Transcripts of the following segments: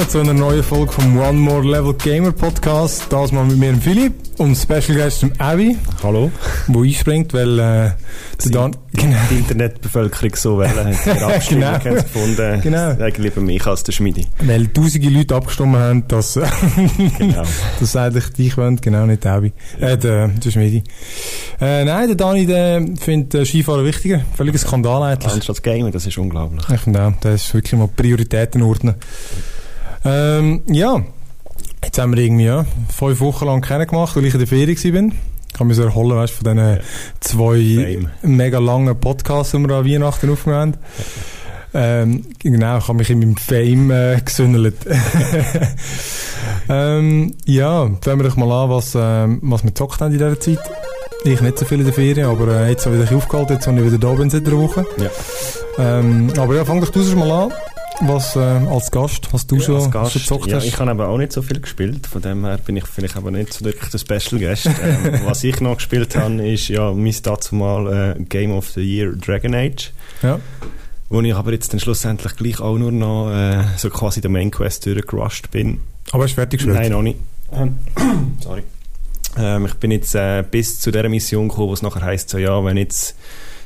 Willkommen zu einer neuen Folge vom One More Level Gamer Podcast. Das mal mit mir, dem Philipp, und Special Guest, dem Abby. Hallo. Wo einspringt, weil äh, die, Dan genau. die Internetbevölkerung so wählen, hat genau. gefunden, genau. eigentlich lieber mich als der Schmiedi. Weil tausende Leute abgestimmt haben, dass, genau. dass eigentlich dich wollen, genau nicht Abby. Äh, der, der Schmiedi. Äh, nein, der Dani, der findet äh, Skifahren wichtiger. Völliger Skandal eigentlich. Anstatt Gamer, das ist unglaublich. Ich finde auch, das ist wirklich mal Prioritäten ordnen. Ähm, ja, jetzt haben wir irgendwie ja, fünf Wochen lang kennengemacht, weil ich in der Ferie war. Ich kann mich so erholen weißt, von diesen zwei Fame. mega langen Podcasts, die wir an Weihnachten aufgenommen haben. Ähm, genau, ich habe mich in meinem Fame äh, gesündelt. ähm, ja, fangen wir doch mal an, was, äh, was wir gezockt haben in dieser Zeit. Ich nicht so viel in der Ferien, aber äh, jetzt habe ich aufgehalten, jetzt habe ich wieder da bin seit einer Woche. Ja. Ähm, aber ja, fang doch du mal an. Was äh, als Gast, was du ja, schon, Gast, schon gezockt ja, hast? Ich habe aber auch nicht so viel gespielt, von dem her bin ich vielleicht aber nicht so wirklich der Special Guest. ähm, was ich noch gespielt habe, ist ja mein dazu mal äh, Game of the Year Dragon Age. Ja. Wo ich aber jetzt dann schlussendlich gleich auch nur noch äh, so quasi der Main Quest durchgerusht bin. Aber hast du fertig gespielt? Nein, noch nicht. Ähm, sorry. Ähm, ich bin jetzt äh, bis zu der Mission gekommen, wo es nachher heisst, so ja, wenn jetzt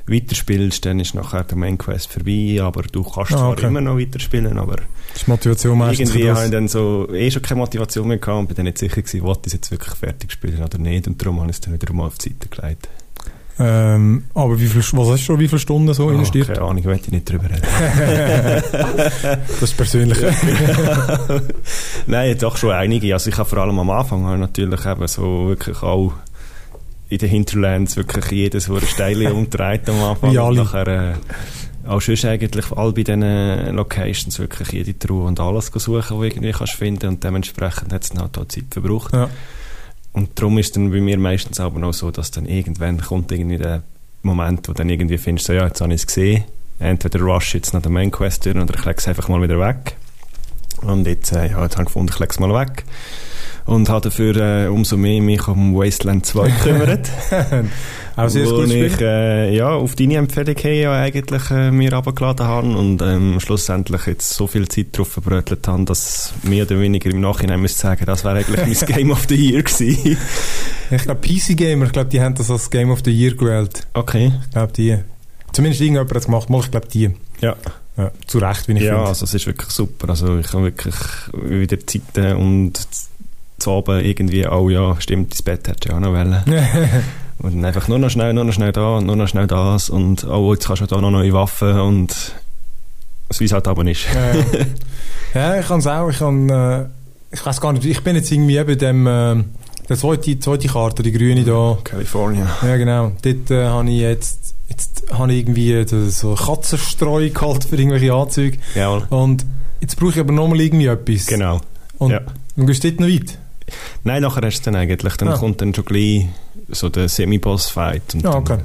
weiterspielst, dann ist nachher der Main Quest vorbei, aber du kannst ah, okay. zwar immer noch weiterspielen, aber das ist Motivation irgendwie habe ich dann so eh schon keine Motivation mehr gehabt und bin dann nicht sicher gewesen, wollte ich jetzt wirklich fertig spielen oder nicht und darum habe ich es dann wieder mal auf die Seite gelegt. Ähm, aber wie viel, was hast du schon, wie viele Stunden so oh, investiert? Keine Ahnung, ich nicht drüber reden. das ist persönlich. Nein, doch schon einige. Also ich habe vor allem am Anfang natürlich eben so wirklich auch in den Hinterlands wirklich jedes, wo eine Steile umdreht am Anfang. Alle. Nachher, äh, auch schon eigentlich all bei diesen Locations wirklich jede Truhe und alles suchen, wo irgendwie kannst finden und dementsprechend hat es dann halt auch Zeit verbraucht. Ja. Und darum ist es dann bei mir meistens aber noch so, dass dann irgendwann kommt irgendwie der Moment, wo dann irgendwie findest, so ja, jetzt habe ich es gesehen, entweder rush jetzt nach der Main Quest oder ich lege es einfach mal wieder weg. Und jetzt, äh, ja, jetzt habe ich gefunden, ich lege es mal weg und habe dafür äh, umso mehr mich um Wasteland 2 gekümmert. Auch sehr wo ich äh, ja, auf deine Empfehlung hin ja eigentlich äh, mir abgeladen habe und ähm, schlussendlich jetzt so viel Zeit drauf verbrötelt habe, dass mehr oder weniger im Nachhinein müsste sagen, das wäre eigentlich mein Game of the Year gewesen. ich glaube PC Gamer, ich glaube die haben das als Game of the Year gewählt. Okay. Ich glaube die. Zumindest irgendjemand hat es gemacht, mal ich glaube die. Ja. Ja, zu Recht, wie ich Ja, finde. also es ist wirklich super. Also ich habe wirklich wieder Zeiten und zu Abend irgendwie, oh ja, stimmt, das Bett hätte ich auch noch wollen. und dann einfach nur noch schnell, nur noch schnell da und nur noch schnell das und oh, jetzt kannst du da noch neue Waffen und wie es halt aber nicht. ja, ja ich kann es auch, ich kann, äh, ich weiß gar nicht, ich bin jetzt irgendwie bei dem, äh, der zweite, zweite Karte, die grüne da. California. Ja, genau. Dort äh, habe ich jetzt, jetzt habe ich irgendwie so Katzenstreu gehalten für irgendwelche Anzüge. Jawohl. Und jetzt brauche ich aber nochmal irgendwie etwas. Genau. Und ja. dann gehst du dort noch weit? Nein, nachher hast du dann eigentlich. Dann ah. kommt dann schon gleich so der Semi-Boss-Fight. Ja, okay.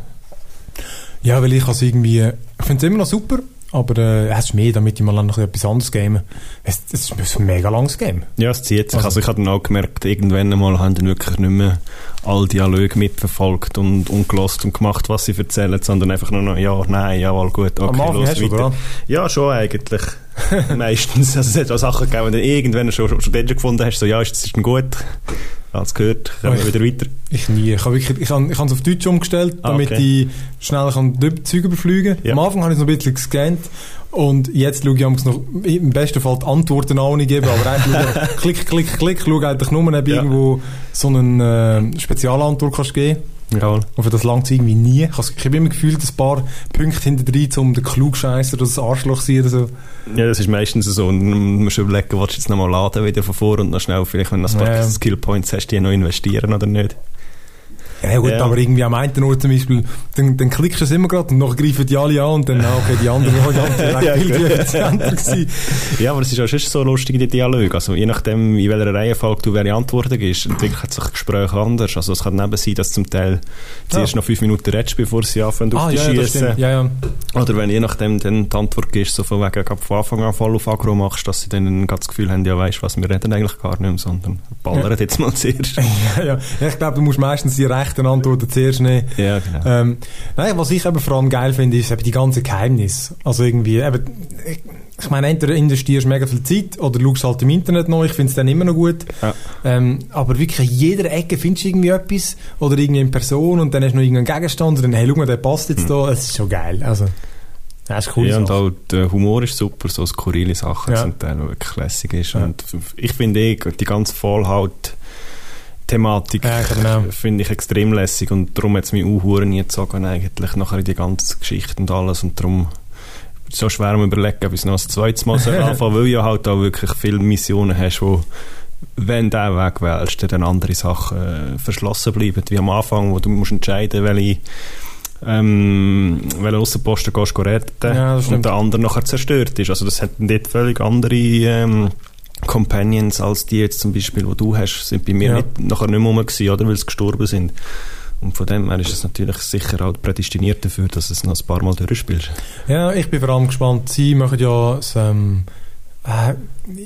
Ja, weil ich also irgendwie... Ich finde es immer noch super, aber äh, es ist mehr, damit ich mal noch etwas anderes game. Es, es ist ein mega langes Game. Ja, es zieht sich. Also, also ich habe dann auch gemerkt, irgendwann einmal haben dann wirklich nicht mehr alle Dialoge mitverfolgt und, und gelost und gemacht, was sie erzählen, sondern einfach nur noch, ja, nein, jawohl, gut, okay, Am los, weiter. Oder? Ja, schon eigentlich. Meistens. Also es hat auch Sachen gegeben, wenn du irgendwann schon, schon, schon gefunden hast, so, ja, ist das denn gut? Alles gehört, kommen wir wieder weiter. Ich nie. Ich habe wirklich, ich habe, ich habe es auf Deutsch umgestellt, ah, damit okay. ich schneller kann die Züge überfliegen kann. Ja. Am Anfang habe ich es noch ein bisschen gescannt und jetzt schaue ich noch, im besten Fall die Antworten auch nicht geben, aber eigentlich klick, klick, klick, schaue eigentlich nur, ob ja. irgendwo so eine äh, Spezialantwort kannst geben Jawohl. Und für das langt irgendwie nie. Ich, habe immer gefühlt, ein paar Punkte hinter drin, um den Klugscheißer oder das Arschloch zu sein oder so. Ja, das ist meistens so. Und man muss überlegen, willst du jetzt nochmal laden wieder von vor und noch schnell, vielleicht, wenn du ein paar ja. Skillpoints hast, die noch investieren oder nicht. Ja gut, ja. aber irgendwie am einen Ort zum Beispiel, dann, dann klickst du es immer gerade und dann greifen die alle an und dann, okay, die anderen anderen ja, viel effizienter gewesen. Ja, aber es ist auch schon so lustig, die Dialoge. Also je nachdem, in welcher Reihenfolge du welche Antworten gibst, entwickelt sich das Gespräch anders. Also es kann neben sein, dass zum Teil zuerst ja. noch fünf Minuten redest, bevor sie anfangen ah, dich ja, schießen. Ja, ja. Oder wenn je nachdem dann die Antwort gibst, so von wegen von Anfang an voll auf Agro machst, dass sie dann das Gefühl haben, ja weißt was, wir reden eigentlich gar nicht mehr, sondern ballern jetzt mal zuerst. ja, ja. Ich glaube, du musst meistens die rechten Antworten zuerst nicht. Ja, genau. Ähm, nein, was ich eben vor allem geil finde, ist eben die ganzen Geheimnisse. Also irgendwie, eben, ich meine, entweder investierst du mega viel Zeit oder schaust halt im Internet noch, ich finde es dann immer noch gut. Ja. Ähm, aber wirklich an jeder Ecke findest du irgendwie etwas oder irgendwie in Person und dann hast du noch irgendeinen Gegenstand und dann, hey, schau mal, der passt jetzt mhm. da, es ist schon geil. Also, das ist cool. Ja, und auch der Humor ist super, so skurrile Sachen ja. zum Teil, wirklich lässig ist. Ja. Und ich finde eh, die ganze Vollhaut Thematik ja, genau. finde ich extrem lässig und darum hat es mich auch nie gezogen eigentlich nachher in die ganze Geschichte und alles und darum so schwer am überlegen, ob ich es noch ein zweites Mal soll anfangen weil du ja halt auch wirklich viele Missionen hast, wo wenn du diesen Weg wählst, dann andere Sachen äh, verschlossen bleiben, wie am Anfang, wo du musst entscheiden, welche ähm, welchen Aussenposten gehst du retten ja, und der andere nachher zerstört ist. Also das hat dort völlig andere ähm, Companions als die jetzt zum Beispiel, die du hast, sind bei mir ja. nicht, nachher nicht mehr gewesen, oder, weil sie gestorben sind. Und von dem her ist es natürlich sicher auch prädestiniert dafür, dass du es noch ein paar Mal durchspielst. Ja, ich bin vor allem gespannt. Sie machen ja das, ähm, äh,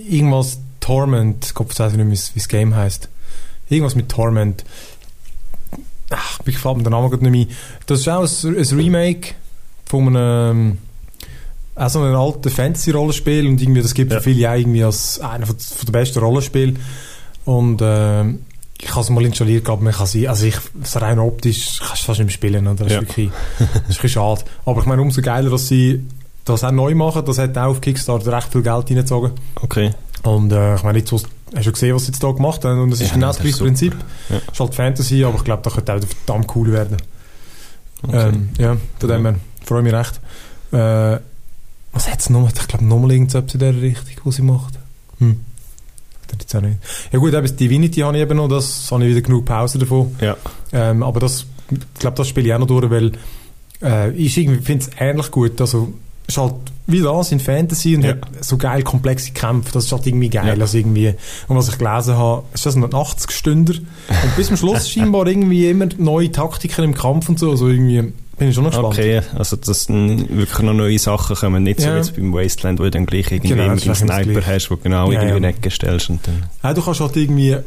irgendwas Torment, ich weiß nicht mehr, wie das Game heißt. Irgendwas mit Torment. Ach, ich gefällt mir der Name gerade nicht mehr. Das ist auch ein, ein Remake von einem auch so ein altes Fantasy-Rollenspiel und irgendwie, das gibt ja. für viele auch irgendwie als einer von, von der besten Rollenspiele. Und äh, ich habe es mal installiert, aber man kann sie, also ich, so rein optisch kannst du fast nicht mehr spielen, das ist ja. wirklich, das ist schade. Aber ich meine, umso geiler, dass sie das auch neu machen, das hat auch auf Kickstarter recht viel Geld reingezogen. Okay. Und äh, ich meine, jetzt hast du gesehen, was sie jetzt da gemacht haben und das ist ja, genau das gleiche Prinzip. Ja. ist halt Fantasy, aber ich glaube, das könnte auch verdammt cool werden. Okay. Ähm, ja, von dem her freue ich mich recht. Äh, was hat es noch? Ich glaube, nochmal irgendetwas in der Richtung, was sie macht. Hm. Jetzt auch nicht. Ja gut, eben Divinity habe ich eben noch, das habe ich wieder genug Pause davon. Ja. Ähm, aber das, ich glaube, das spiele ich auch noch durch, weil äh, ich finde es ähnlich gut. Also, es ist halt wie das in Fantasy und ja. hat so geil komplexe Kämpfe. Das ist halt irgendwie geil. Ja. Also irgendwie, und was ich gelesen habe, ist das ein 80-Stünder. und bis zum Schluss scheinbar irgendwie immer neue Taktiken im Kampf und so. Also irgendwie, bin ich schon noch gespannt. Okay, also dass wirklich noch neue Sachen kommen, nicht ja. so wie beim Wasteland, wo du dann gleich irgendwie genau, immer den Sniper hast, wo genau ja, irgendwie ja. in Ecke stellst. Und dann. Ja, du kannst halt irgendwie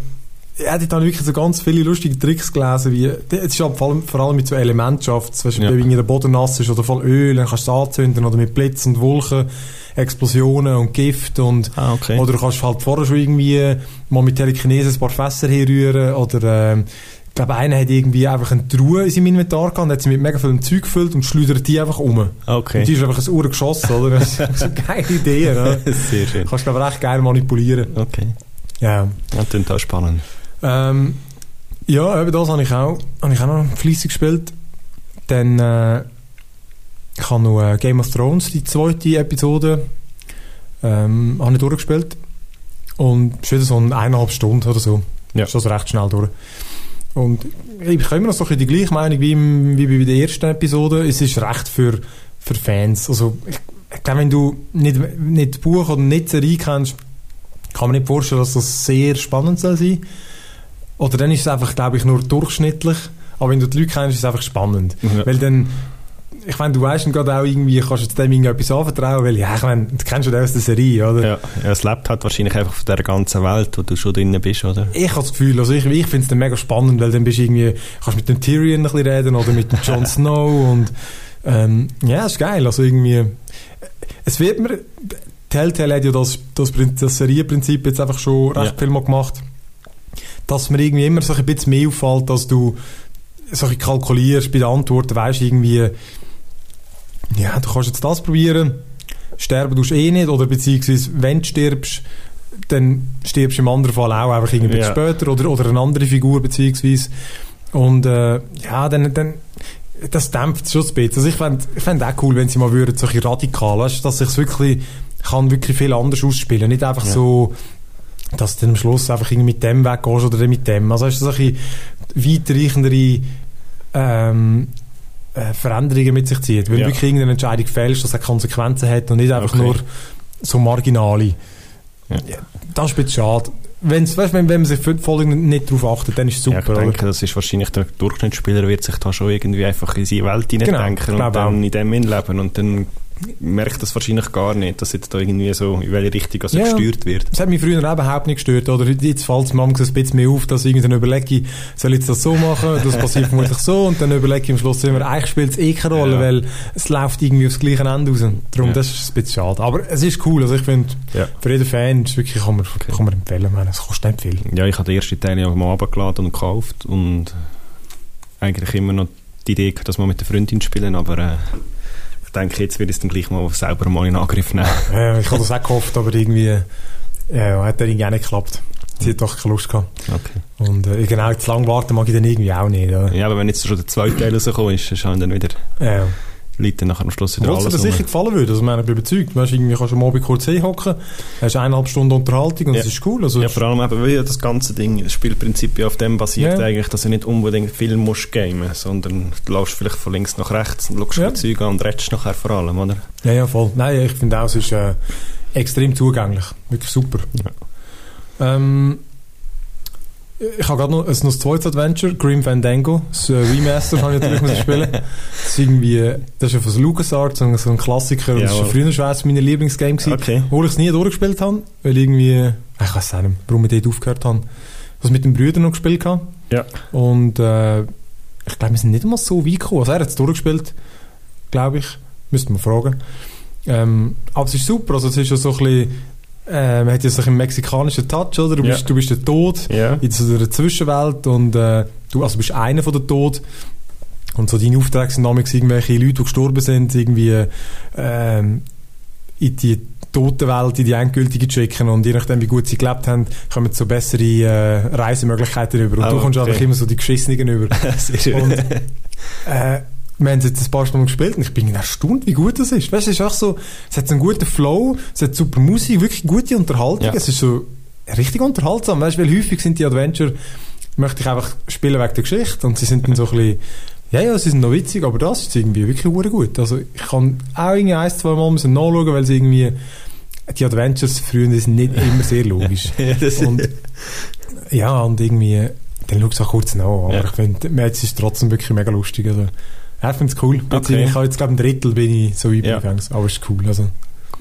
ja, die haben wirklich so ganz viele lustige Tricks gelesen, wie, es ist halt vor allem, vor allem mit so Elementschaft, weißt, ja. wenn der Boden nass ist oder voll Öl, dann kannst du es anzünden oder mit Blitz und Wolken, Explosionen und Gift und, ah, okay. oder du kannst halt vorher schon irgendwie mal mit Telekinese ein paar Fässer herrühren oder, ähm, ich glaube, einer hat irgendwie einfach eine Truhe in seinem Inventar gehabt und hat sie mit mega viel Zeug gefüllt und schleudert die einfach um. Okay. Und die ist einfach ein Uhr geschossen, oder? Das ist eine geile Idee, ne? Sehr schön. Kannst du, glaube recht geil manipulieren. Okay. Ja. Das klingt auch spannend. Ähm, ja, eben das habe ich auch, habe ich auch noch fleissig gespielt. Dann, äh, ich habe noch äh, Game of Thrones, die zweite Episode, ähm, habe ich durchgespielt. Und wieder so eine eineinhalb Stunden oder so. Ja. Ist also recht schnell durch. Und ich habe immer noch so die gleiche Meinung wie, im, wie bei der ersten Episode. Es ist recht für, für Fans. Also, ich, ich glaube, wenn du nicht, nicht Buch oder nicht Serie kennst, kann man nicht vorstellen, dass das sehr spannend soll sein Oder dann ist es einfach, glaube ich, nur durchschnittlich. Aber wenn du die Leute kennst, ist es einfach spannend. Ja. Weil dann ich meine, du weißt gerade auch irgendwie, kannst du dem irgendetwas anvertrauen, weil, ja, ich meine, du kennst schon aus der Serie, oder? Ja, ja, es lebt halt wahrscheinlich einfach von der ganzen Welt, wo du schon drin bist, oder? Ich habe das Gefühl, also ich, ich finde es dann mega spannend, weil dann bist du irgendwie, kannst mit dem Tyrion ein bisschen reden oder mit dem Jon Snow und, ähm, ja, ist geil, also irgendwie, es wird mir, Telltale hat ja das, das, das Serienprinzip jetzt einfach schon recht ja. viel mal gemacht, dass mir irgendwie immer so ein bisschen mehr auffällt, dass du so ein kalkulierst bei den Antworten, weißt irgendwie, ja, du kannst jetzt das probieren, sterben tust eh nicht, oder beziehungsweise, wenn du stirbst, dann stirbst du im anderen Fall auch einfach irgendwie ja. später, oder, oder eine andere Figur, beziehungsweise. Und, äh, ja, dann, dann, das dämpft schon ein bisschen. Also ich fände ich fänd auch cool, wenn sie mal würden, solche radikal, weißt, dass sich wirklich, kann wirklich viel anders ausspielen. Nicht einfach ja. so, dass du dann am Schluss einfach irgendwie mit dem weggehst oder mit dem. Also hast du solche weitreichendere, ähm, äh, Veränderungen mit sich zieht. Wenn ja. du wirklich irgendeine Entscheidung fällst, dass es Konsequenzen hat und nicht einfach okay. nur so marginale. Ja. Das ist ein bisschen schade. Wenn's, weißt, wenn, wenn man sich voll nicht darauf achtet, dann ist es super. Ja, ich denke, oder? das ist wahrscheinlich der Durchschnittsspieler wird sich da schon irgendwie einfach in seine Welt hineindenken genau, und dann auch. in dem leben und dann merke das wahrscheinlich gar nicht, dass jetzt da irgendwie so in welche Richtung also ja, gesteuert wird. Das hat mich früher überhaupt nicht gestört. Oder jetzt fällt es mir ein bisschen mehr auf, dass ich irgendwie überlege, soll ich das so machen? Das passiert vermutlich so. Und dann überlege ich am Schluss immer, eigentlich spielt es eh keine Rolle, ja. weil es läuft irgendwie aufs gleiche Ende raus. Darum, ja. das ist ein bisschen schade. Aber es ist cool. Also ich finde, für jeden Fan ist wirklich, kann man, okay. kann man empfehlen. Man, es kostet nicht viel. Ja, ich habe den ersten Teil ja mal abgeladen und gekauft und eigentlich immer noch die Idee dass wir mit der Freundin spielen, aber äh, denke, jetzt wird es dann gleich mal selber mal in Angriff nehmen. Ja, ich habe das auch gehofft, aber irgendwie ja, hat der irgendwie auch nicht geklappt. Sie hat doch keine Lust gehabt. Okay. Und äh, genau, zu lange warten mag ich dann irgendwie auch nicht. Oder? Ja, aber wenn jetzt schon der zweite Teil rausgekommen ist, ist dann wieder... Ja. Leute nachher am Schluss wieder alles. Was dir sicher gefallen würde, also ich bin überzeugt. Weißt, irgendwie kannst du am Abend kurz hinhocken, hast eineinhalb Stunden Unterhaltung und ja. das ist cool. Also ja, vor allem eben, weil das ganze Ding, das Spielprinzip ja auf dem basiert ja. eigentlich, dass du nicht unbedingt viel musst gamen, sondern du läufst vielleicht von links nach rechts und schaust ja. Zeug an und redest nachher vor allem, oder? Ja, ja, voll. Nein, ich finde auch, es ist äh, extrem zugänglich. Wirklich super. Ja. Ähm, ich habe gerade noch, noch ein zweites Adventure, Grim Fandango, das äh, Remaster habe ich natürlich müssen spielen. Das ist irgendwie, das ist ja von LucasArts, so ein Klassiker, und das war früher schon eines meiner Lieblingsgames gewesen, okay. obwohl ich es nie durchgespielt habe, weil irgendwie, ich weiß auch nicht, warum ich dort aufgehört habe, was mit den Brüdern noch gespielt habe. Ja. Und äh, ich glaube, wir sind nicht einmal so weit gekommen. Also er hat es durchgespielt, glaube ich, müsste man fragen. Ähm, aber es ist super, also es ist ja so ein bisschen äh, man hat ja so einen mexikanischen Touch, oder? Du bist, ja. du bist der Tod ja. in so einer Zwischenwelt und äh, du also bist einer von der Tod. Und so deine Aufträge sind damals irgendwelche Leute, die gestorben sind, irgendwie äh, in die tote Welt, in die endgültige zu schicken und je nachdem, wie gut sie gelebt haben, kommen so bessere äh, Reisemöglichkeiten über. Und oh, du kommst okay. einfach immer so die Geschissenen über. und, äh, wir haben es jetzt ein paar Stunden gespielt und ich bin erstaunt, wie gut das ist. Weißt du, es ist auch so, es hat einen guten Flow, es hat super Musik, wirklich gute Unterhaltung, ja. es ist so richtig unterhaltsam, weißt du, weil häufig sind die Adventure, möchte ich einfach spielen wegen der Geschichte und sie sind dann so ein bisschen, ja, ja, sie sind noch witzig, aber das ist irgendwie wirklich gut. Also ich kann auch irgendwie ein, zwei Mal müssen nachschauen, weil sie irgendwie, die Adventures früher sind nicht immer sehr logisch. ja, und, ja, und irgendwie, dann schau es auch kurz nach, aber ja. ich finde, jetzt ist es trotzdem wirklich mega lustig. Also, ja, ich finde es cool. Okay. Ich habe jetzt, glaube ein Drittel bin ich so übergegangen, ja. aber es ist cool. Also,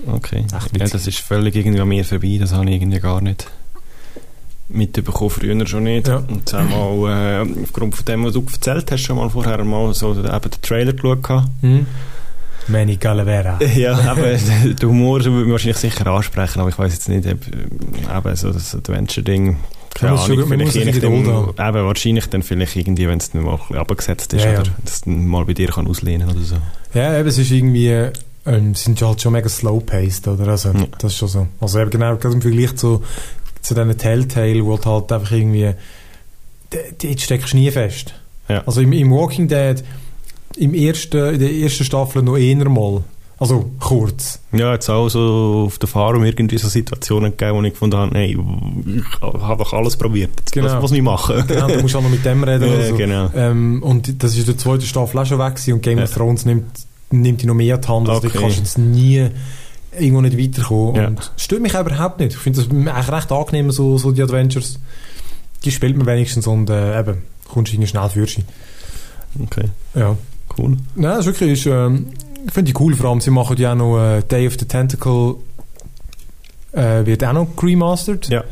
okay. Ja, das ist völlig irgendwie an mir vorbei, das habe ich irgendwie gar nicht mitbekommen, früher schon nicht. Ja. Und einmal, äh, aufgrund von dem, was du erzählt hast, schon mal vorher mal so eben den Trailer geschaut. Mhm. Manny Calavera. Ja, aber der Humor würde mich wahrscheinlich sicher ansprechen, aber ich weiß jetzt nicht, ob eben so das Adventure-Ding keine Ahnung, schon, vielleicht je nachdem, eben wahrscheinlich dann vielleicht irgendwie, wenn es dann mal abgesetzt ist, ja, ja. oder das dann mal bei dir kann auslehnen oder so. Ja, eben, es ist irgendwie, ähm, sind halt schon mega slow-paced, oder? Also, ja. das ist schon so. Also eben genau, im Vergleich zu, zu diesen Telltale, wo halt einfach irgendwie, die steckst du nie fest. Ja. Also im, im Walking Dead, im ersten, in der ersten Staffel noch eher mal. Also kurz. Ja, jetzt auch so auf der Farm irgendwie so Situationen gegeben, wo ich gefunden habe, hey, ich habe doch alles probiert. Jetzt, genau. Was muss ich machen? Genau, du musst auch noch mit dem reden. ja, so. genau. Ähm, und das ist der zweiten Staffel auch schon weg und Game ja. of Thrones nimmt, nimmt die noch mehr an die Hand. Also okay. du kannst jetzt nie irgendwo nicht weiterkommen. Ja. Und stört mich auch überhaupt nicht. Ich finde das eigentlich recht angenehm, so, so die Adventures. Die spielt man wenigstens und äh, eben, kommst du schnell für. Okay. Ja. Cool. Nein, das ist wirklich... Ist, ähm, finde ich cool, vor allem, sie machen ja auch noch äh, Day of the Tentacle äh, wird auch noch remastered. Ja.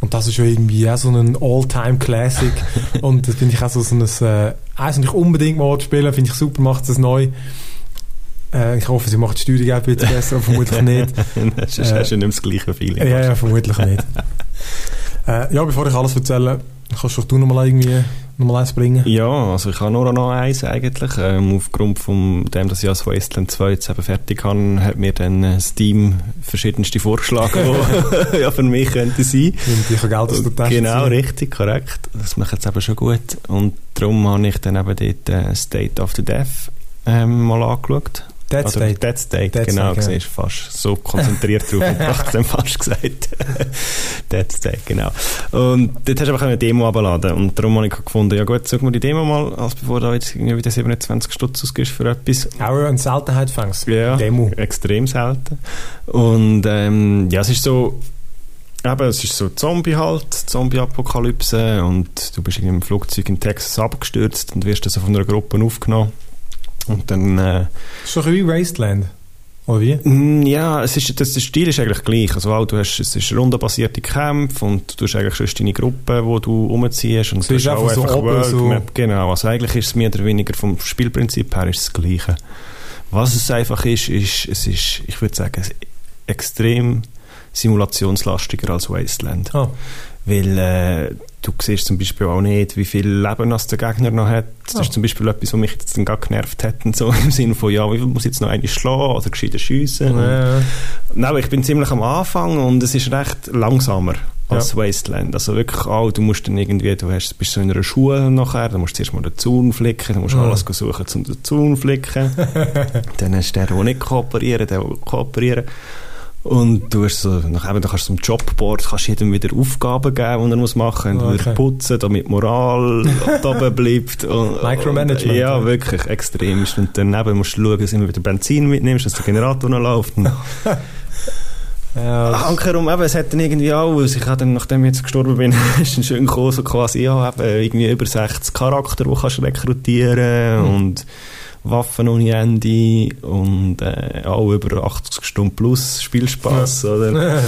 Und das ist ja irgendwie auch so ein All-Time-Classic. und das finde ich auch so, so ein, äh, eins, ich unbedingt mal spielen, finde ich super, macht es neu. Äh, ich hoffe, sie macht die Steuerung auch ein bisschen besser, aber vermutlich nicht. Äh, hast du nicht das gleiche Feeling. Ja, ja, vermutlich nicht. äh, ja, bevor ich alles erzähle, kannst du noch mal irgendwie nochmal eins bringen? Ja, also ich habe nur noch eins eigentlich. Ähm, aufgrund von dem, dass ich als Wasteland 2 jetzt eben fertig habe, hat mir dann äh, Steam verschiedenste Vorschläge, die ja für mich könnte sein. Und ich Geld aus der Tasche Genau, ziehen. richtig, korrekt. Das macht jetzt eben schon gut. Und darum habe ich dann eben dort äh, State of the Death ähm, mal angeschaut. Dead Oder State. Dead State, Dead genau. State, genau. fast so konzentriert drauf und ich dann fast gesagt. Dead State, genau. Und dort hast du einfach eine Demo abgeladen und darum habe ich gefunden, ja gut, sag mal die Demo mal, als bevor du jetzt irgendwie wieder 27 Stutz ausgibst für etwas. Auch eine Seltenheit fängst. Ja, Demo. extrem selten. Und ähm, ja, es ist so, Eben, es ist so Zombie halt, Zombie-Apokalypse und du bist in einem Flugzeug in Texas abgestürzt und wirst also von einer Gruppe aufgenommen und dann... Äh, so wie Wasteland. Oder wie? Mm, ja, es ist, das, der Stil ist eigentlich gleich. Also, du hast, es ist rundenbasierte Kämpfe und du hast eigentlich schon deine Gruppe, wo du umziehst. Und du hast auch einfach so oben so Genau, also eigentlich ist es mehr oder weniger vom Spielprinzip her ist das Gleiche. Was es einfach ist, ist, es ist, ich würde sagen, extrem simulationslastiger als Wasteland. Oh. Weil äh, du siehst zum Beispiel auch nicht, wie viel Leben das der Gegner noch hat. Das oh. ist zum Beispiel etwas, was mich jetzt dann gerade genervt hat. So im Sinne von, ja, wie muss ich jetzt noch eine schlagen oder gescheiter schiessen? Ja. Nein, ich bin ziemlich am Anfang und es ist recht langsamer als ja. Wasteland. Also wirklich auch, du musst dann irgendwie, du hast, bist so in einer Schule nachher, dann musst du zuerst mal den Zaun flicken, dann musst du ja. alles suchen, um den Zaun flicken. dann hast du den, der nicht kooperieren, der, der kooperieren. Und du hast so, nachher, du kannst zum Jobboard kannst jedem wieder Aufgaben geben, die er muss machen muss. Okay. Wieder putzen, damit Moral oben bleibt. Und, Micromanagement. ja, wirklich, extrem. Und daneben musst du schauen, dass du immer wieder Benzin mitnimmst, dass der Generator noch läuft. Ja, Ankerum, eben, es hat dann irgendwie auch, ich habe dann, nachdem ich jetzt gestorben bin, ist dann schön gekommen, so quasi, ja, eben, irgendwie über 60 Charakter, die kannst du rekrutieren mhm. und Waffen ohne Ende und äh, auch über 80 Stunden plus Spielspaß, ja. oder?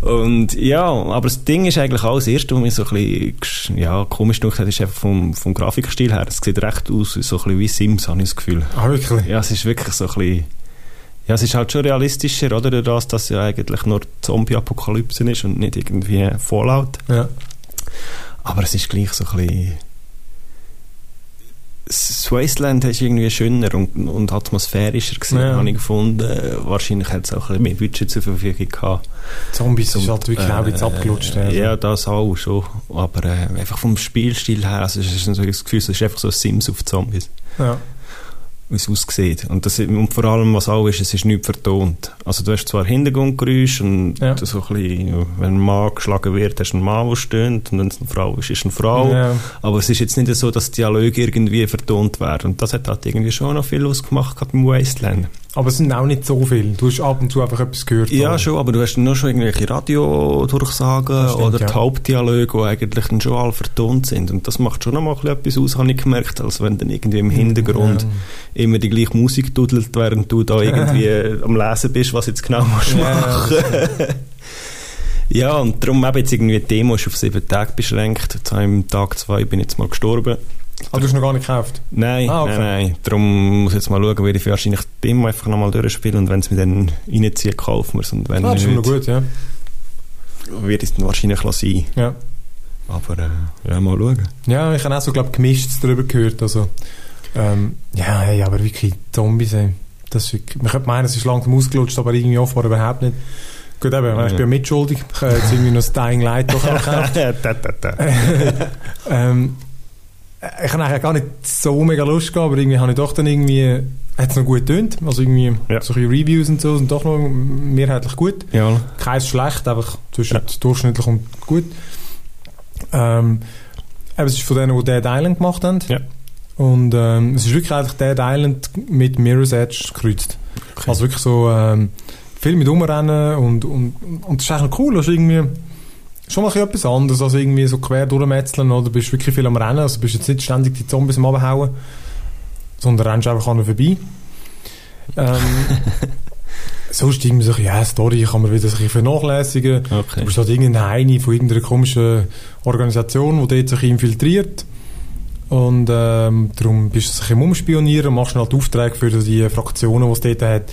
und ja, aber das Ding ist eigentlich auch das Erste, was mich so ein bisschen ja, komisch gemacht hat, ist einfach vom, vom Grafikstil her. Es sieht recht aus, so ein bisschen wie Sims, habe ich das Gefühl. Ah, wirklich? Ja, es ist wirklich so ein bisschen ja, es ist halt schon realistischer, oder? Durch das, dass ja eigentlich nur Zombie-Apokalypse ist und nicht irgendwie Fallout. Ja. Aber es ist gleich so ein bisschen das Wasteland ist irgendwie schöner und, und atmosphärischer gesehen, ja. habe ich gefunden. Wahrscheinlich hat es auch ein bisschen mehr Budget zur Verfügung gehabt. Zombies ist halt wirklich äh, auch jetzt abgelutscht. Also. Ja, das auch schon. Aber äh, einfach vom Spielstil her, also es ist so das Gefühl, es ist einfach so Sims auf Zombies. Ja es aussieht. Und, das, und vor allem, was auch ist, es ist nicht vertont. Also du hast zwar Hintergrundgeräusche und ja. so ein bisschen, wenn ein Mann geschlagen wird, hast du einen Mann, der stöhnt und wenn es eine Frau ist, ist es eine Frau. Ja. Aber es ist jetzt nicht so, dass Dialoge irgendwie vertont werden. Und das hat halt irgendwie schon noch viel ausgemacht, gerade im Wasteland. Aber es sind auch nicht so viele. Du hast ab und zu einfach etwas gehört. Ja, oder? schon, aber du hast noch schon irgendwelche Radiodurchsagen stimmt, oder ja. Hauptdialoge, die eigentlich dann schon alle vertont sind. Und das macht schon noch mal etwas aus, habe ich gemerkt, als wenn dann irgendwie im Hintergrund ja. immer die gleiche Musik dudelt, während du da irgendwie am Lesen bist, was jetzt genau musst ja, machen. ja, und darum eben jetzt irgendwie die Demo ist auf sieben Tage beschränkt. Jetzt am Tag zwei bin ich jetzt mal gestorben. Ah, du hast noch gar nicht gekauft? Nein, ah, okay. nein, nein. Darum muss ich jetzt mal schauen, werde ich wahrscheinlich die Demo einfach nochmal durchspielen und wenn es mir dann reinzieht, kaufen wir es. Und wenn ah, das ist schon gut, ja. Wird es dann wahrscheinlich sein. Ja. Aber äh, ja, mal schauen. Ja, ich habe auch so, glaube gemischt darüber gehört. Also, ähm, ja, hey, aber wirklich Zombies, ey. Das ist man könnte meinen, es ist langsam ausgelutscht, aber irgendwie offenbar überhaupt nicht. Gut, eben, ja. ich bin mitschuldig. Ich habe jetzt irgendwie noch das Dying Light doch gekauft. ähm, äh, ich habe eigentlich gar nicht so mega Lust gehabt, aber irgendwie habe ich doch dann irgendwie, hat es noch gut getönt, also irgendwie ja. so Reviews und so sind doch noch mehrheitlich gut. Ja. Keins schlecht, einfach zwischen ja. durchschnittlich und gut. Ähm, es ist von denen, die Dead Island gemacht haben. Ja. Und ähm, es ist wirklich eigentlich Dead Island mit Mirror's Edge gekreuzt. Okay. Also wirklich so ähm, viel mit Umrennen und, und, und das ist eigentlich cool, ist irgendwie schon mal etwas anderes als irgendwie so quer durchmetzeln oder bist wirklich viel am Rennen, also bist jetzt nicht ständig die Zombies am Abhauen, sondern rennst einfach an vorbei. Ähm, sonst irgendwie so, ja, Story kann man wieder ein bisschen vernachlässigen. Okay. Du bist halt irgendeine Heini von irgendeiner komischen Organisation, die dort sich infiltriert. Und ähm, darum bist du ein bisschen umspionieren, machst halt Aufträge für die Fraktionen, die es dort hat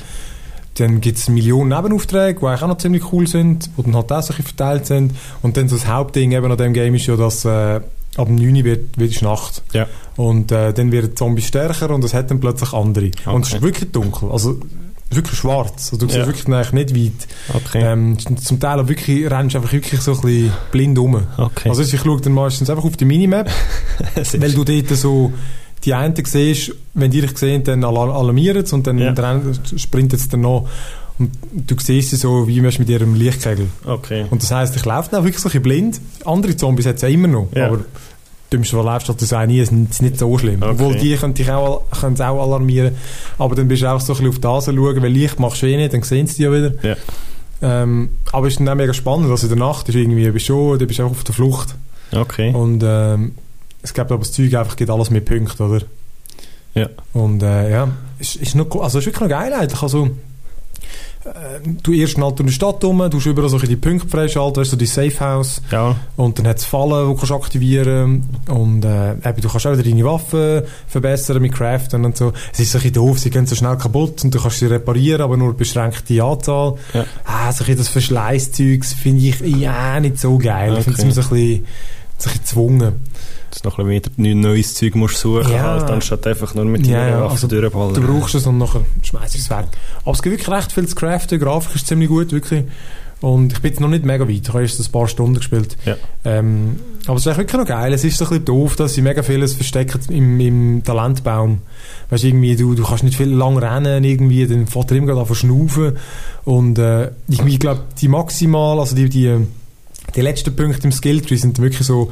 dann gibt es Millionen Nebenaufträge, die eigentlich auch noch ziemlich cool sind, die dann halt auch so verteilt sind. Und dann so das Hauptding eben an dem Game ist ja, dass äh, ab 9 Uhr wird, wird es Nacht. Ja. Und äh, dann werden Zombies stärker und es hat dann plötzlich andere. Okay. Und es ist wirklich dunkel. Also wirklich schwarz. Also, du siehst ja. wirklich eigentlich nicht weit. Okay. Ähm, zum Teil auch wirklich, rennst einfach wirklich so ein bisschen blind um. Okay. Also ich schaue dann meistens einfach auf die Minimap, weil du dort so die einen siehst, wenn die dich sehen, dann alarmieren sie und dann ja. sprintet es dann noch. Und du siehst sie so, wie mit ihrem Lichtkegel. Okay. Und das heisst, ich laufe dann wirklich so ein blind. Andere Zombies hat es ja immer noch. Ja. Aber dümmste, was läufst, das auch nie, ist nicht so schlimm. Okay. Obwohl die können dich auch, können auch alarmieren. Aber dann bist du auch so ein bisschen auf das schauen, weil Licht machst du eh nicht, dann sehen sie dich ja wieder. Ja. Ähm, aber es ist dann auch mega spannend, also in der Nacht ist irgendwie, bist du, du bist auch auf der Flucht. Okay. Und ähm, es gibt aber das Zeug einfach geht alles mit Punkten, oder? Ja. Und äh, ja, ist, ist, noch, also ist wirklich noch geil eigentlich. Also, du erst halt durch die Stadt rum, du hast überall so die Punkte freischalten, weißt du, so die Safe House. Ja. Und dann hat es Fallen, die du aktivieren kannst. Und äh, eben, du kannst auch wieder deine Waffen verbessern mit Craften und so. Es ist so ein bisschen doof, sie gehen so schnell kaputt und du kannst sie reparieren, aber nur eine beschränkte Anzahl. Ja. Ah, so ein das Verschleißzeug finde ich ja nicht so geil. Ich finde es Okay. immer so ein bisschen, so ein bisschen gezwungen. Dass du noch ein bisschen wieder neues Zeug musst suchen Ja. halt, anstatt einfach nur mit Ja, ja, also durchballern. Du brauchst es und nachher schmeißt es weg. Aber es gibt wirklich recht viel zu craften. Die Grafik ist ziemlich gut, wirklich. Und ich bin jetzt noch nicht mega weit. Ich habe erst ein paar Stunden gespielt. Ja. Ähm, aber es ist eigentlich wirklich noch geil. Es ist so ein bisschen doof, dass sie mega vieles verstecken im, im Talentbaum. Weißt du, irgendwie, du, du kannst nicht viel lang rennen, irgendwie, dann fährt er immer gerade an zu schnaufen. Und, äh, irgendwie, ich glaube, die maximal, also die, die, die letzten Punkte im Skilltree sind wirklich so,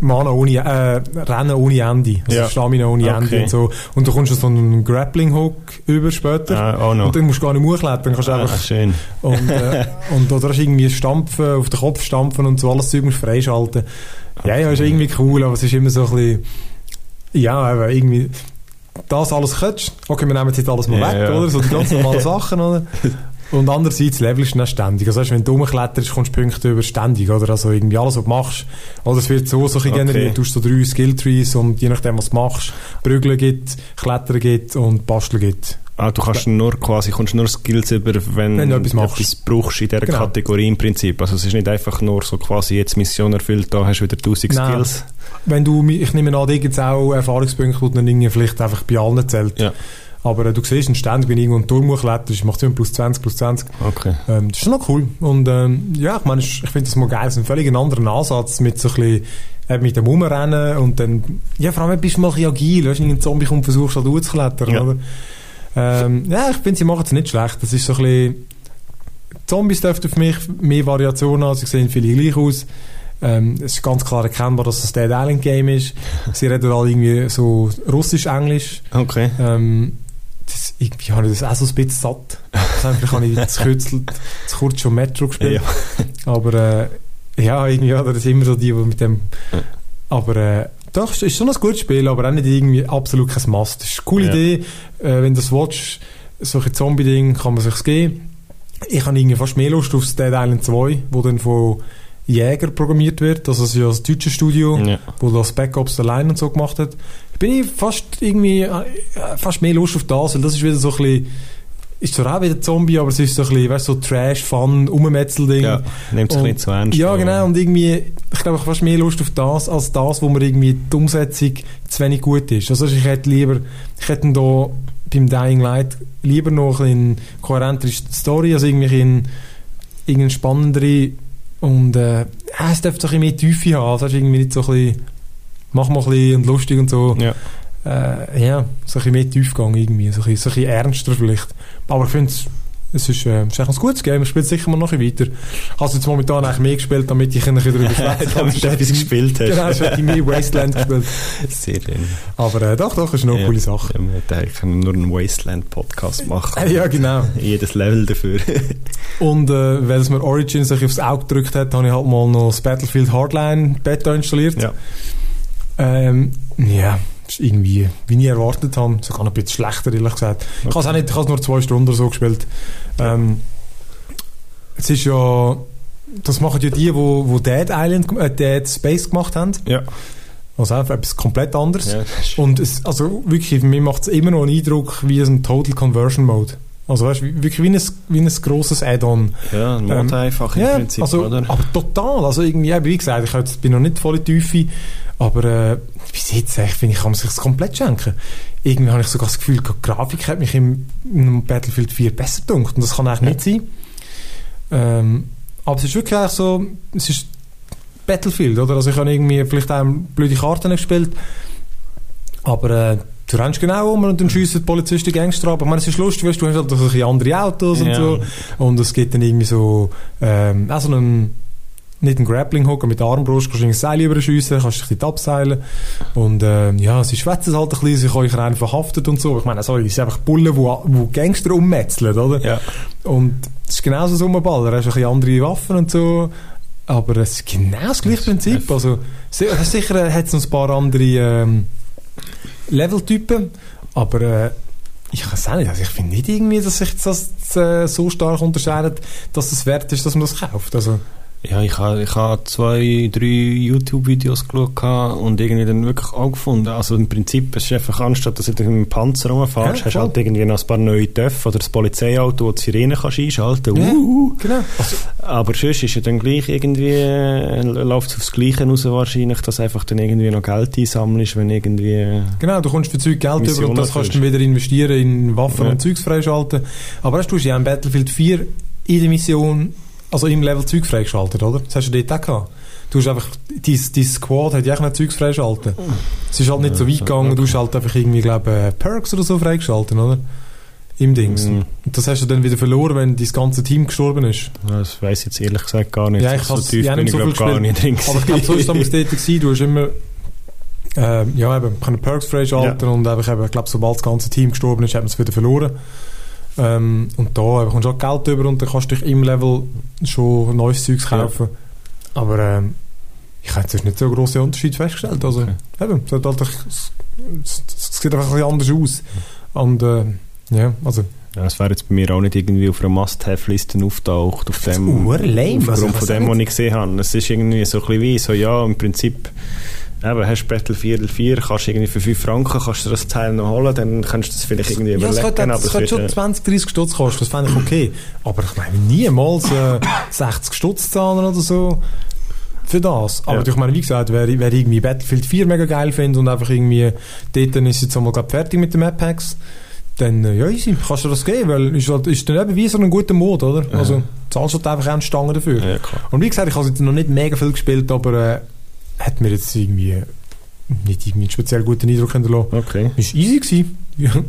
Mana ohne, äh, Rennen ohne Ende. Also Ja. Stamina ohne Ende Okay. und so. Und du kommst so einen Grappling-Hook über später. Ah, oh no. Und dann musst du gar nicht hochklettern, kannst Ah, einfach schön. und, äh, und oder hast du irgendwie stampfen, auf den Kopf stampfen und so, alles Zeug musst du freischalten. Ja, ja, ist irgendwie cool, aber es ist immer so ein bisschen, ja, aber irgendwie, das alles könntest, okay, wir nehmen jetzt alles mal Ja, weg, ja. oder? So die ganz normalen Sachen, oder? Und andererseits levelst du dann ständig. Also weißt, wenn du rumkletterst, kommst du Punkte über ständig, oder? Also irgendwie alles, was du machst. Oder es wird so, so Okay. generiert. Du hast so drei Skilltrees und je nachdem, was du machst, Prügeln gibt, Klettern gibt und Basteln gibt. Ah, du kannst nur quasi, kommst nur Skills über, wenn, Wenn du etwas machst. brauchst in dieser Genau. Kategorie im Prinzip. Also es ist nicht einfach nur so quasi jetzt Mission erfüllt, da hast du wieder 1000 Nein. Skills. Wenn du, ich nehme an, da gibt es auch Erfahrungspunkte, die dann irgendwie vielleicht einfach bei allen zählt. Ja. Aber äh, du siehst, ein Stand, wenn irgendwo ein Turm hochkletterst, macht immer plus 20, plus 20. Okay. Ähm, das ist schon noch cool. Und ähm, ja, ich meine, ich finde das mal geil. Es ist ein völlig anderer Ansatz mit so ein bisschen, äh, mit dem Rumrennen und dann, ja, vor allem bist du mal ein bisschen agil. Weißt du, ein Zombie kommt, versuchst halt hochzuklettern, Ja. oder? Ähm, ja, ich finde, sie machen es nicht schlecht. Das ist so ein bisschen, Zombies dürften für mich mehr Variationen haben. Sie sehen viele gleich aus. Ähm, es ist ganz klar erkennbar, dass es ein Dead Island Game ist. Sie reden alle irgendwie so russisch-englisch. Okay. Ähm, das, irgendwie habe ich das auch so ein bisschen satt. Eigentlich habe ich zu kurz, zu kurz schon Metro gespielt. Ja. Aber äh, ja, irgendwie hat er das immer so die, die mit dem... Ja. Aber äh, doch, es ist schon ein gutes Spiel, aber auch nicht irgendwie absolut kein Must. Das ist eine coole Ja. Idee. Äh, wenn du das watch, solche Zombie-Ding, kann man sich's geben. Ich habe irgendwie fast mehr Lust auf Dead Island 2, wo dann von Jäger programmiert wird. Also es ist ja das deutsche Studio Ja. wo das Backups allein und so gemacht hat, bin ich fast irgendwie äh, fast mehr Lust auf das, weil das ist wieder so ein bisschen ist zwar auch wieder Zombie, aber es ist so ein bisschen, weißt, so Trash, Fun, Ummetzelding. Ja, nimmt es ein bisschen zu ernst. Ja, genau. Und irgendwie, ich glaube, ich habe fast mehr Lust auf das, als das, wo mir irgendwie die Umsetzung zu wenig gut ist. Also ich hätte lieber, ich hätte da beim Dying Light lieber noch eine kohärentere Story, also irgendwie in irgendeine spannendere und äh, es dürfte so ein bisschen mehr Tiefe haben. Also irgendwie nicht so ein bisschen, mach mal ein bisschen und lustig und so. Ja. Äh, ja, so ein bisschen mehr Tiefgang irgendwie, so ein bisschen, so ein bisschen ernster vielleicht. Aber ich finde es, es ist, äh, es ist ein gutes Game, ich spiele sicher mal noch ein bisschen weiter. Ich habe es jetzt momentan eigentlich mehr gespielt, damit ich ein bisschen darüber schwätzen kann. Damit du etwas gespielt hast. Genau, ich hätte mehr Wasteland gespielt. Sehr schön. Aber äh, doch, doch, ist noch eine Ja. coole Sache. Ja, man hätte eigentlich nur einen Wasteland-Podcast machen. Äh, ja, genau. Jedes Level dafür. Und äh, weil es mir Origins aufs Auge gedrückt hat, habe ich halt mal noch das Battlefield Hardline Beta installiert. ja. Ähm, ja, ist irgendwie, wie ich erwartet habe, sogar noch ein bisschen schlechter, ehrlich gesagt. Ich habe es auch nicht, ich habe es nur zwei Stunden so gespielt. Ähm, es ist ja, das machen ja die, wo, wo Dead Island, äh, Dead Space gemacht haben. Ja. Also einfach etwas komplett anderes. ja. Und es, also wirklich, mir macht es immer noch einen Eindruck wie ein Total Conversion Mode. Also weißt, wie- wirklich wie ein, wie ein grosses Add-on. Ja, ein Ähm, einfach im Ja, Prinzip, also, oder? aber total. Also irgendwie, wie gesagt, ich jetzt- bin noch nicht voll in die Tiefe, aber äh, bis jetzt echt, finde ich, kann man sich komplett schenken. Irgendwie habe ich sogar das Gefühl, die Grafik hat mich im, im Battlefield 4 besser gedunkt und das kann eigentlich nicht sein. Ähm, aber es ist wirklich eigentlich so, es ist Battlefield, oder? Also ich habe irgendwie vielleicht auch blöde Karten gespielt, aber äh, du rennst genau um und dann schiessen die Polizisten Gangster ab. Ich meine, es ist lustig, weißt, du hast halt ein bisschen andere Autos und Ja. so. Und es gibt dann irgendwie so, ähm, auch so einen, nicht einen Grappling-Hook mit Armbrust, kannst du ein Seil überschiessen, kannst dich dort abseilen. Und, ähm, ja, sie schwätzen halt ein bisschen, sie euch rein verhaftet und so. Aber Ich meine, sorry, es sind einfach Bullen, die, die Gangster ummetzeln, oder? Ja. Und es ist genauso so ein Ball. Er hat ein bisschen andere Waffen und so. Aber es ist genau das gleiche Prinzip. Also, si- sicher hat es noch ein paar andere ähm, Leveltypen. Aber äh, Ich kann es auch nicht. Also ich finde nicht irgendwie, dass sich das äh, so stark unterscheidet, dass es wert ist, dass man das kauft. Also ja, ich habe ich ha zwei, drei YouTube-Videos geschaut und irgendwie dann wirklich auch gefunden. Also im Prinzip, es ist einfach, anstatt dass du mit dem Panzer rumfährst, ja, hast du halt irgendwie noch ein paar neue Töpfe oder das Polizeiauto, wo die Sirene kannst einschalten kannst. Ja, uh, genau. Also, aber sonst ist ja dann gleich irgendwie, äh, läuft es aufs Gleiche raus wahrscheinlich, dass einfach dann irgendwie noch Geld einsammelst, wenn irgendwie... Genau, du kommst für Zeug Geld Mission über und das kannst du dann wieder investieren in Waffen ja. und Zeugs freischalten. Aber hast du ja in Battlefield 4 in der Mission also im Level Zeug freigeschaltet, oder? Das hast du dort auch gehabt. Du hast einfach, dein, dein Squad hat ja auch Zeug freigeschaltet. Es ist halt nicht so weit gegangen, du hast halt einfach irgendwie, glaube äh, Perks oder so freigeschaltet, oder? Im Dings. Mm. Und das hast du dann wieder verloren, wenn dein ganze Team gestorben ist. Ja, das weiss ich jetzt ehrlich gesagt gar nicht. Ja, ich so tief ja, bin ich, so glaub, gar nicht drin Aber ich glaube, so ist es damals dort gewesen. Du hast immer, äh, ja, eben, können Perks freischalten ja. und einfach eben, ich glaube, sobald das ganze Team gestorben ist, hat man es wieder verloren. Ähm, und da bekommst du auch Geld über und dann kannst du dich im Level schon neues Zeugs kaufen. Ja. Aber ähm, ich habe jetzt nicht so grossen Unterschied festgestellt. Also, okay. eben, es, halt, es, es, sieht einfach ein anders aus. Und äh, ja, also... Ja, das wäre jetzt bei mir auch nicht irgendwie auf einer Must-Have-Liste auftaucht. Auf dem, lame. Aufgrund also, von dem, was ich gesehen habe. Es ist irgendwie so ein bisschen wie so, ja, im Prinzip eben, hast Battlefield 4, kannst irgendwie für 5 Franken kannst du das Teil noch holen, dann kannst du das vielleicht irgendwie ja, überlegen. Könnte, das könnte schon 20, 30 Stutz kosten, das fände ich okay. Aber ich meine, niemals äh, 60 Stutz zahlen oder so für das. Aber ja. ich meine, wie gesagt, wer, wer irgendwie Battlefield 4 mega geil findet und einfach irgendwie dort dann ist jetzt einmal fertig mit den Map Packs, dann äh, ja, easy, kannst du das geben, weil ist, halt, ist dann eben wie so ein guter Mod, oder? Ja. Also zahlst du halt einfach auch eine Stange dafür. Ja, und wie gesagt, ich habe jetzt noch nicht mega viel gespielt, aber äh, hat mir jetzt irgendwie nicht irgendwie einen speziell guten Eindruck hinterlassen. Okay. Es war easy. Gewesen.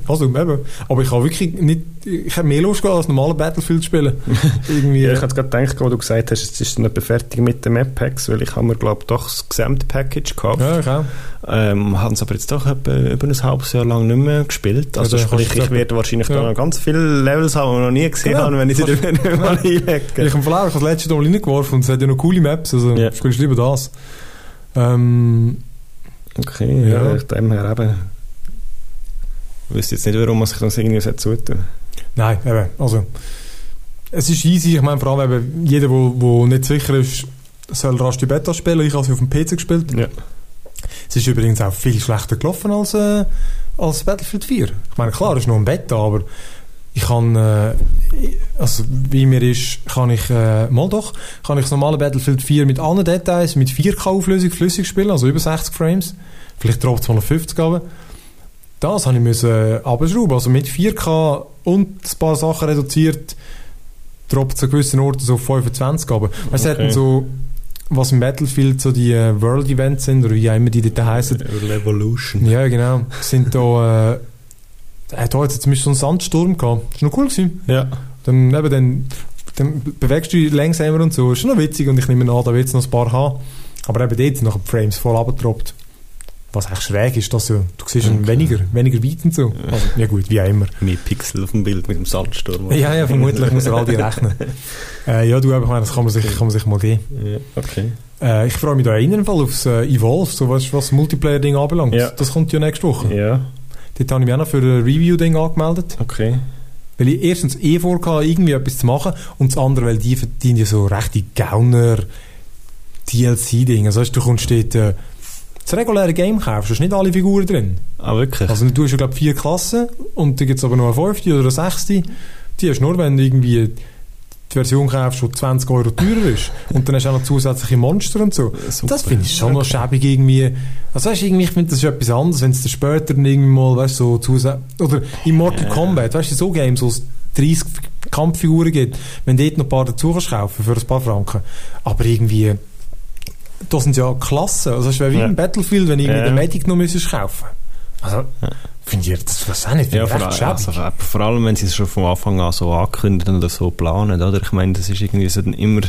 also eben. Aber ich habe wirklich nicht, ich habe mehr Lust gehabt, als normale Battlefield zu spielen. irgendwie. ja, ich habe gerade gedacht, wo du gesagt hast, jetzt ist nicht fertig mit den Map Packs, weil ich habe mir, glaube doch das Gesamtpackage gekauft. Ja, ich auch. Ähm, haben es aber jetzt doch etwa, über ein halbes Jahr lang nicht mehr gespielt. Also ja, sprich, ich werde wahrscheinlich ja. da noch ganz viele Levels haben, die ich noch nie gesehen genau. habe, wenn ich sie dann nicht mal einlege. Ich habe ich habe das letzte Mal reingeworfen und es hat ja noch coole Maps, also ja. spielst lieber das. Ähm, Okay, ja, ja dem her eben. Ich wüsste jetzt nicht, warum man sich das irgendwie zutun Nein, eben, also es ist easy, ich meine vor allem eben, jeder, der nicht sicher ist, soll rasch die Beta spielen, ich habe sie auf dem PC gespielt. Ja. Es ist übrigens auch viel schlechter gelaufen als, äh, als Battlefield 4. Ich meine, klar, es ist noch ein Beta, aber ich kann, äh, also wie mir ist, kann ich, äh, mal doch, kann ich das normale Battlefield 4 mit allen Details, mit 4K-Auflösung flüssig spielen, also über 60 Frames. Vielleicht droppt es mal auf 50 aber Das habe ich müssen äh, abschrauben. Also mit 4K und ein paar Sachen reduziert, droppt es an gewissen Orten so auf 25 aber. Weißt du, okay. so, was im Battlefield so die äh, World Events sind, oder wie auch immer die dort heißen. Revolution. Ja, genau. Sind da, äh, hat jetzt zum Beispiel so einen Sandsturm gehabt. Das war noch cool gewesen. Ja. Dann, eben, dann, dann bewegst du dich langsamer und so. Das ist noch witzig und ich nehme an, da wird es noch ein paar haben. Aber eben dort sind noch die Frames voll abgetroppt. Was echt schräg ist, dass du, du siehst okay. weniger, weniger weit und so. Also, ja gut, wie auch immer. Mehr Pixel auf dem Bild mit dem Sandsturm. ja, ja, vermutlich muss er all die rechnen. äh, ja, du, ich meine, das kann man sich, kann man sich mal geben. Ja, okay. Äh, ich freue mich da in jedem Fall aufs äh, Evolve, so was, was Multiplayer-Ding anbelangt. Ja. Das kommt ja nächste Woche. Ja. Dort habe ich mich auch noch für ein Review-Ding angemeldet. Okay. Weil ich erstens eh vorhatte, irgendwie etwas zu machen und das andere, weil die verdienen ja so rechte Gauner DLC-Dinge. Also weißt, du kommst dort äh, das reguläre Game kaufst, hast nicht alle Figuren drin. Ah, wirklich? Also du hast ja glaube vier Klassen und dann gibt es aber noch eine fünfte oder eine sechste. Die hast du nur, wenn du irgendwie die Version kaufst, die 20 Euro teurer ist. Und dann hast du auch noch zusätzliche Monster und so. Super. Das finde ich schon okay. noch schäbig irgendwie. Also weißt du, irgendwie, ich finde das ist etwas anderes, wenn es dann später irgendwie mal, weißt du, so zusätzlich, oder in Mortal yeah. Kombat, weißt du, so Games, wo es 30 Kampffiguren gibt, wenn du dort noch ein paar dazu kannst kaufen für ein paar Franken. Aber irgendwie, das sind ja Klassen. Also es wäre wie ja. im Battlefield, wenn ich ja. den Medic noch müsstest kaufen Also, finde ich das, nicht ja, vor, also, vor allem, wenn sie es schon von Anfang an so ankündigen oder so planen, oder? Ich meine, das ist irgendwie so immer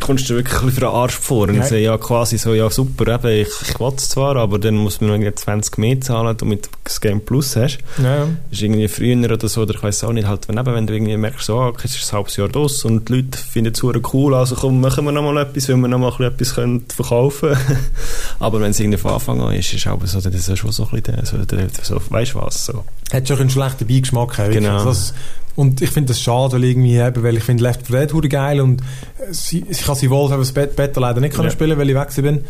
kommst du wirklich für den Arsch vor. Und ja. ich ja quasi so, ja super, eben, ich, ich will es zwar, aber dann muss man noch 20 mehr zahlen, damit du das Game Plus hast. Ja. ist irgendwie früher oder so, oder ich weiß auch nicht, halt, wenn, eben, wenn du irgendwie merkst, so, okay, es ist ein halbes Jahr los und die Leute finden es cool, also komm, machen wir noch mal etwas, weil wir noch mal etwas können verkaufen Aber wenn es irgendwie von Anfang an ist, ist aber so, das ist schon so ein bisschen, so, so weißt du was, so. Hat schon einen schlechten Beigeschmack, genau. Das, und ich finde das schade, weil, irgendwie, eben, weil ich finde Left 4 Dead geil und sie, ich kann sie wohl das Beta leider nicht ja. spielen, weil ich weg bin.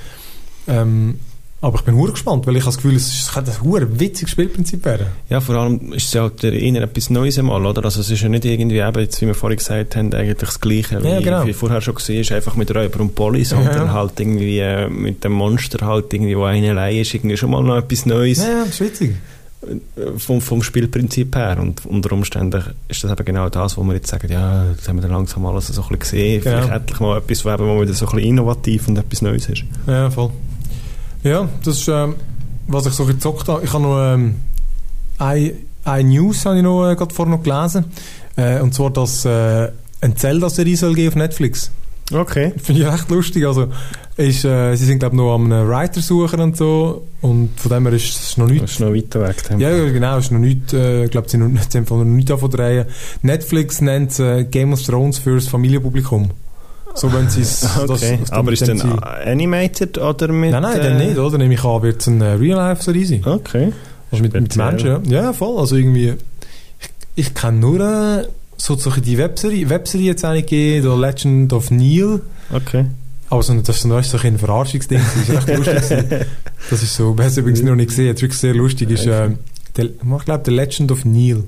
Ähm, aber ich bin hure gespannt, weil ich habe das Gefühl, es könnte ein hure witziges Spielprinzip werden. Ja, vor allem ist es ja halt eher etwas Neues einmal, oder? Also es ist ja nicht irgendwie eben, jetzt, wie wir vorhin gesagt haben, eigentlich das Gleiche, wie, ja, genau. wie vorher schon gesehen ist, einfach mit Räuber und Poli, sondern ja. halt irgendwie äh, mit dem Monster halt irgendwie, wo eine allein ist, irgendwie schon mal noch etwas Neues. Ja, das ist witzig vom, vom Spielprinzip her. Und unter Umständen ist das eben genau das, wo wir jetzt sagen, ja, jetzt haben wir dann langsam alles so ein bisschen gesehen. Genau. Vielleicht endlich mal etwas, wo eben wieder so ein bisschen innovativ und etwas Neues ist. Ja, voll. Ja, das ist, ähm, was ich so gezockt habe. Ich habe noch ähm, eine, eine News habe ich noch, äh, gerade vorher noch gelesen. Äh, und zwar, dass äh, ein Zelda-Serie soll geben auf Netflix. Okay. Finde ich echt lustig. Also, ist, äh, sie sind, glaube ich, noch an einem Writer suchen und so. Und von dem her ist es noch nicht. Das ist noch weiter weg. Ja, ja, genau. ist noch nicht, äh, ich glaube, sie haben noch nicht davon drehen. Netflix nennt es äh, Game of Thrones fürs Familienpublikum. So, wenn sie es. Okay. Das, Aber ist es dann animated oder mit. Nein, nein, äh, dann nicht, oder? Nehme ich an, wird es ein äh, Real-Life-Serie. Okay. Also mit, mit Menschen, ja. Ja, voll. Also irgendwie. Ich, ich kenne nur äh, so die Webserie, Webserie jetzt eigentlich gegeben, The Legend of Neil. Okay. Aber so, das ist so ein Verarschungsding, das ist recht lustig. Das ist so, wer es übrigens noch nicht gesehen hat, wirklich sehr lustig, ist, äh, der, ich glaube, The Legend of Neil.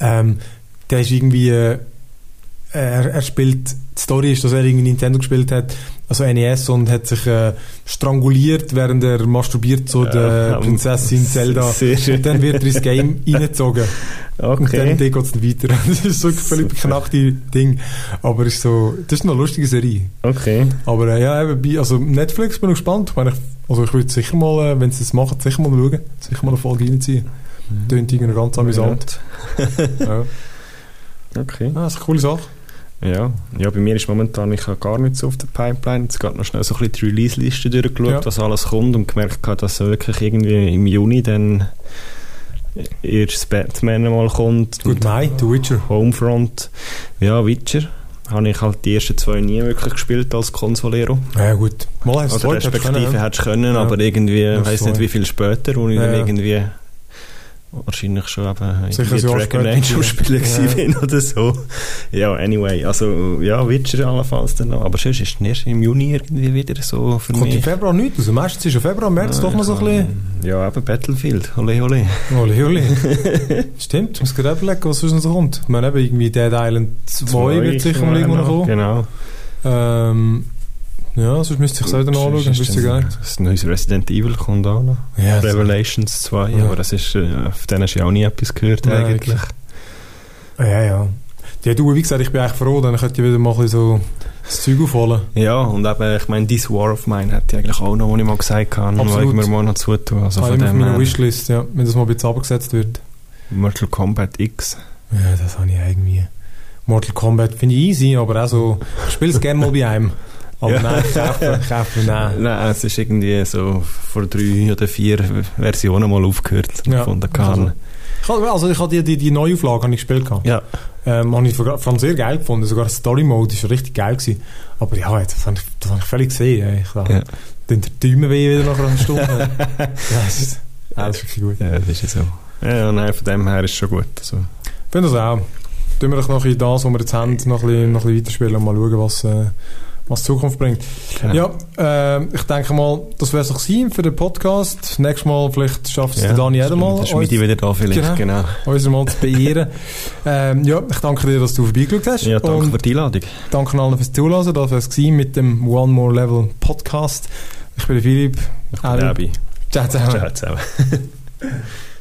Ähm, der ist irgendwie, äh, er, er spielt, die Story ist, dass er irgendwie Nintendo gespielt hat, also NES, und hat sich äh, stranguliert, während er masturbiert so der Prinzessin Zelda. Und dann wird er ins Game reingezogen. Okay. Und dann geht es weiter. Das ist so ein völlig beknackte Ding. Aber ist so, das ist eine lustige Serie. Okay. Aber äh, ja, eben bei, also Netflix bin ich gespannt. Ich meine, ich, also ich würde sicher mal, äh, wenn sie das machen, sicher mal schauen. Sicher mal eine Folge reinziehen. Mhm. Tönt irgendwie ganz amüsant. ja. Okay. Ah, das ist eine coole Sache. Ja. ja, bei mir ist momentan, ich habe gar nichts auf der Pipeline. Jetzt gerade noch schnell so ein bisschen die Release-Liste durchgeschaut, ja. was alles kommt und gemerkt habe, dass wirklich irgendwie im Juni dann erstes Batman mal kommt. Gut, Mai, The Witcher. Homefront. Ja, Witcher. Habe ich halt die ersten zwei nie wirklich gespielt als Consolero. Ja, gut. Mal hast du also respektive hättest können, ja. aber irgendwie, ich weiß nicht wie viel später, wo ich ja. dann irgendwie wahrscheinlich schon eben Sicher so Dragon Age Spieler ja. bin oder so. Ja, anyway, also ja, Witcher allenfalls dann noch, aber sonst ist es erst im Juni irgendwie wieder so für Kommt mich. im Februar nicht also meistens ist im Februar, März ja, doch noch so ein bisschen... Ja, eben Battlefield, ole ole. Ole ole. Stimmt, muss gerade überlegen, was sonst noch so kommt. Ich meine eben irgendwie Dead Island 2 wird sicher mal irgendwo noch kommen. Genau. Ähm, ja, sonst müsste ich es auch noch anschauen, das ist geil. Das neues Resident Evil kommt auch noch. Ja, Revelations 2, ja. aber das ist, äh, von denen hast du ja auch nie etwas gehört Nein, eigentlich. Ja, ja. Ja, du, wie gesagt, ich bin eigentlich froh, dann könnt ihr wieder mal so das Zeug aufholen. Ja, und eben, ich meine, This War of Mine hätte ich eigentlich auch noch, was ich mal gesagt habe, Absolut. wir mal noch zutun. Also ah, von dem, auf meiner Wishlist, ja, wenn das mal ein bisschen abgesetzt wird. Mortal Kombat X. Ja, das habe ich irgendwie. Mortal Kombat finde ich easy, aber auch so, ich spiele es gerne mal bei einem. Aber ja. nein, kaufen, kaufen, nein. Nein, es ist irgendwie so vor drei oder vier Versionen mal aufgehört ja. von der Kahn. Also, also ich habe die, die, die Neuauflage habe ich gespielt. Ja. Ähm, habe ich von sehr geil gefunden. Sogar Story Mode ist richtig geil gewesen. Aber ja, das habe ich, das habe ich völlig gesehen. Ich glaube, ja. dann der Däume weh wieder nach einer Stunde. ja, das ist, das ist wirklich gut. Ja, das ist so. Ja, nein, von dem her ist es schon gut. Also. Ich finde das auch. Tun wir doch noch in das, was wir jetzt haben, noch ein bisschen, noch ein bisschen weiterspielen und mal schauen, was... Äh, was Zukunft bringt. Genau. Ja, äh, ich denke mal, das wäre es sein für den Podcast. Nächstes Mal vielleicht schafft es ja, Dani auch mal. Dann ist wieder da vielleicht, genau. genau. Mal zu beehren. ähm, ja, ich danke dir, dass du vorbeigeschaut hast. Ja, danke für die Einladung. Danke allen fürs Zuhören. Das war es mit dem One More Level Podcast. Ich bin Philipp. Ich bin Abi. Ciao zusammen. Ciao zusammen.